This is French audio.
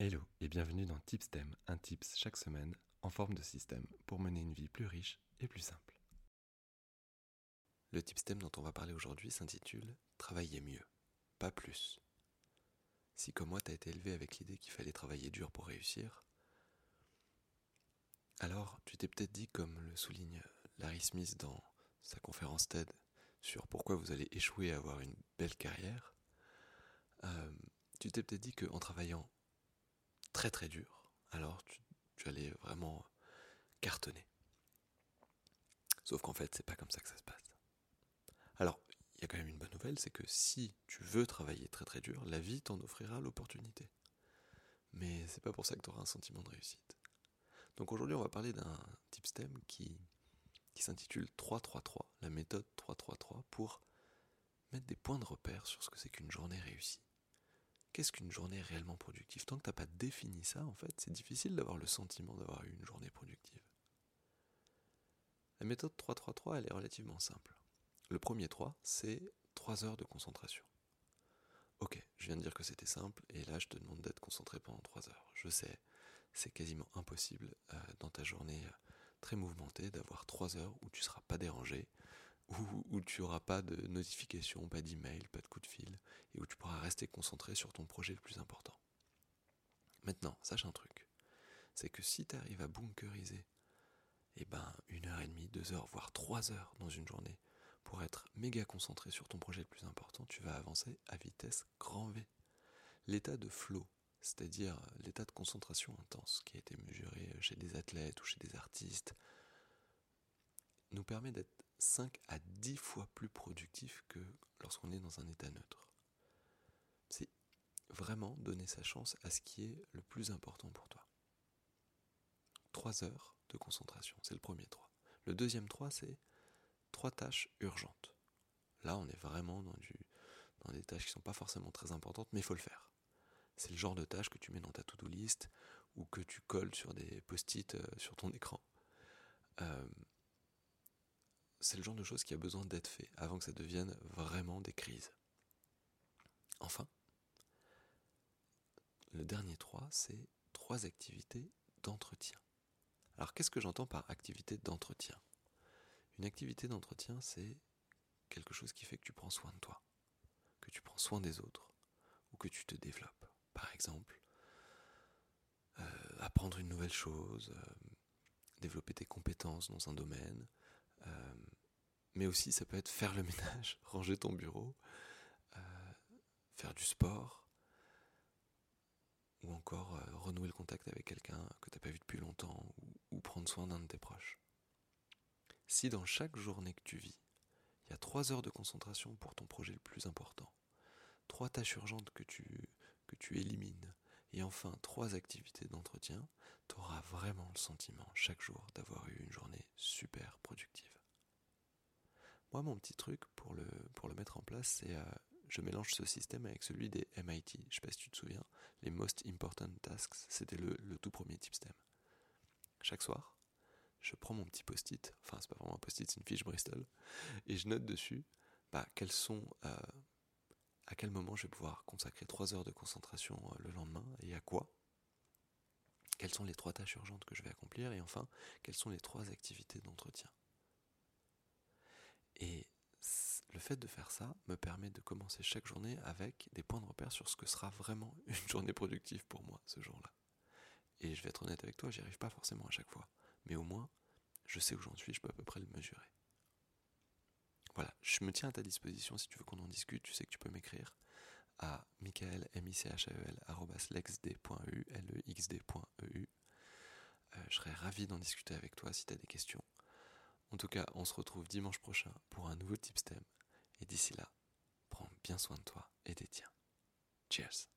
Hello et bienvenue dans Tipstem, un tips chaque semaine en forme de système pour mener une vie plus riche et plus simple. Le Tipstem dont on va parler aujourd'hui s'intitule Travailler mieux, pas plus. Si comme moi t'as été élevé avec l'idée qu'il fallait travailler dur pour réussir, alors tu t'es peut-être dit, comme le souligne Larry Smith dans sa conférence TED sur pourquoi vous allez échouer à avoir une belle carrière, euh, tu t'es peut-être dit qu'en travaillant très très dur, alors tu, allais vraiment cartonner. Sauf qu'en fait, c'est pas comme ça que ça se passe. Alors, il y a quand même une bonne nouvelle, c'est que si tu veux travailler très très dur, la vie t'en offrira l'opportunité. Mais c'est pas pour ça que tu auras un sentiment de réussite. Donc aujourd'hui, on va parler d'un type STEM qui, qui s'intitule 333, la méthode 333, pour mettre des points de repère sur ce que c'est qu'une journée réussie qu'est-ce qu'une journée réellement productive? Tant que tu n'as pas défini ça, en fait, c'est difficile d'avoir le sentiment d'avoir eu une journée productive. La méthode 3-3-3, elle est relativement simple. Le premier 3, c'est 3 heures de concentration. Ok, je viens de dire que c'était simple, et là je te demande d'être concentré pendant 3 heures. Je sais, c'est quasiment impossible euh, dans ta journée euh, très mouvementée d'avoir 3 heures où tu ne seras pas dérangé, où, tu n'auras pas de notification, pas d'email, pas de coup de fil, et où tu pourras rester concentré sur ton projet le plus important. Maintenant, sache un truc, c'est que si tu arrives à bunkeriser, eh ben, une heure et demie, deux heures, voire trois heures dans une journée, pour être méga concentré sur ton projet le plus important, tu vas avancer à vitesse grand V. L'état de flow, c'est-à-dire l'état de concentration intense qui a été mesuré chez des athlètes ou chez des artistes, nous permet d'être 5 à 10 fois plus productif que lorsqu'on est dans un état neutre. C'est vraiment donner sa chance à ce qui est le plus important pour toi. 3 heures de concentration, c'est le premier 3. Le deuxième 3, c'est 3 tâches urgentes. Là, on est vraiment dans, des tâches qui ne sont pas forcément très importantes, mais il faut le faire. C'est le genre de tâches que tu mets dans ta to-do list ou que tu colles sur des post-it euh, sur ton écran. Euh, c'est le genre de choses qui a besoin d'être fait avant que ça devienne vraiment des crises. Enfin, le dernier 3, c'est trois activités d'entretien. Alors qu'est-ce que j'entends par activité d'entretien? Une activité d'entretien, c'est quelque chose qui fait que tu prends soin de toi, que tu prends soin des autres, ou que tu te développes. Par exemple, euh, apprendre une nouvelle chose, euh, développer tes compétences dans un domaine, euh, mais aussi, ça peut être faire le ménage, ranger ton bureau, euh, faire du sport, ou encore euh, renouer le contact avec quelqu'un que tu n'as pas vu depuis longtemps, ou, prendre soin d'un de tes proches. Si dans chaque journée que tu vis, il y a trois heures de concentration pour ton projet le plus important, trois tâches urgentes que tu, que tu élimines, et enfin trois activités d'entretien, tu auras vraiment le sentiment chaque jour d'avoir eu une journée super productive. Moi, mon petit truc pour le, pour le mettre en place, c'est euh, je mélange ce système avec celui des MIT. Je sais pas si tu te souviens, les Most Important Tasks, c'était le, tout premier type STEM. Chaque soir, je prends mon petit post-it, enfin c'est pas vraiment un post-it, c'est une fiche Bristol, et je note dessus bah, quels sont, euh, à quel moment je vais pouvoir consacrer 3 heures de concentration euh, le lendemain et à quoi? Quelles sont les trois tâches urgentes que je vais accomplir? Et enfin quelles sont les trois activités d'entretien? Et le fait de faire ça me permet de commencer chaque journée avec des points de repère sur ce que sera vraiment une journée productive pour moi ce jour-là. Et je vais être honnête avec toi, j'y arrive pas forcément à chaque fois. Mais au moins, je sais où j'en suis, je peux à peu près le mesurer. Voilà, je me tiens à ta disposition si tu veux qu'on en discute, tu sais que tu peux m'écrire à michael, m i c h -E lexd.eu, e euh, je serais ravi d'en discuter avec toi si tu as des questions. En tout cas, on se retrouve dimanche prochain pour un nouveau STEM. Et d'ici là, prends bien soin de toi et des tiens. Cheers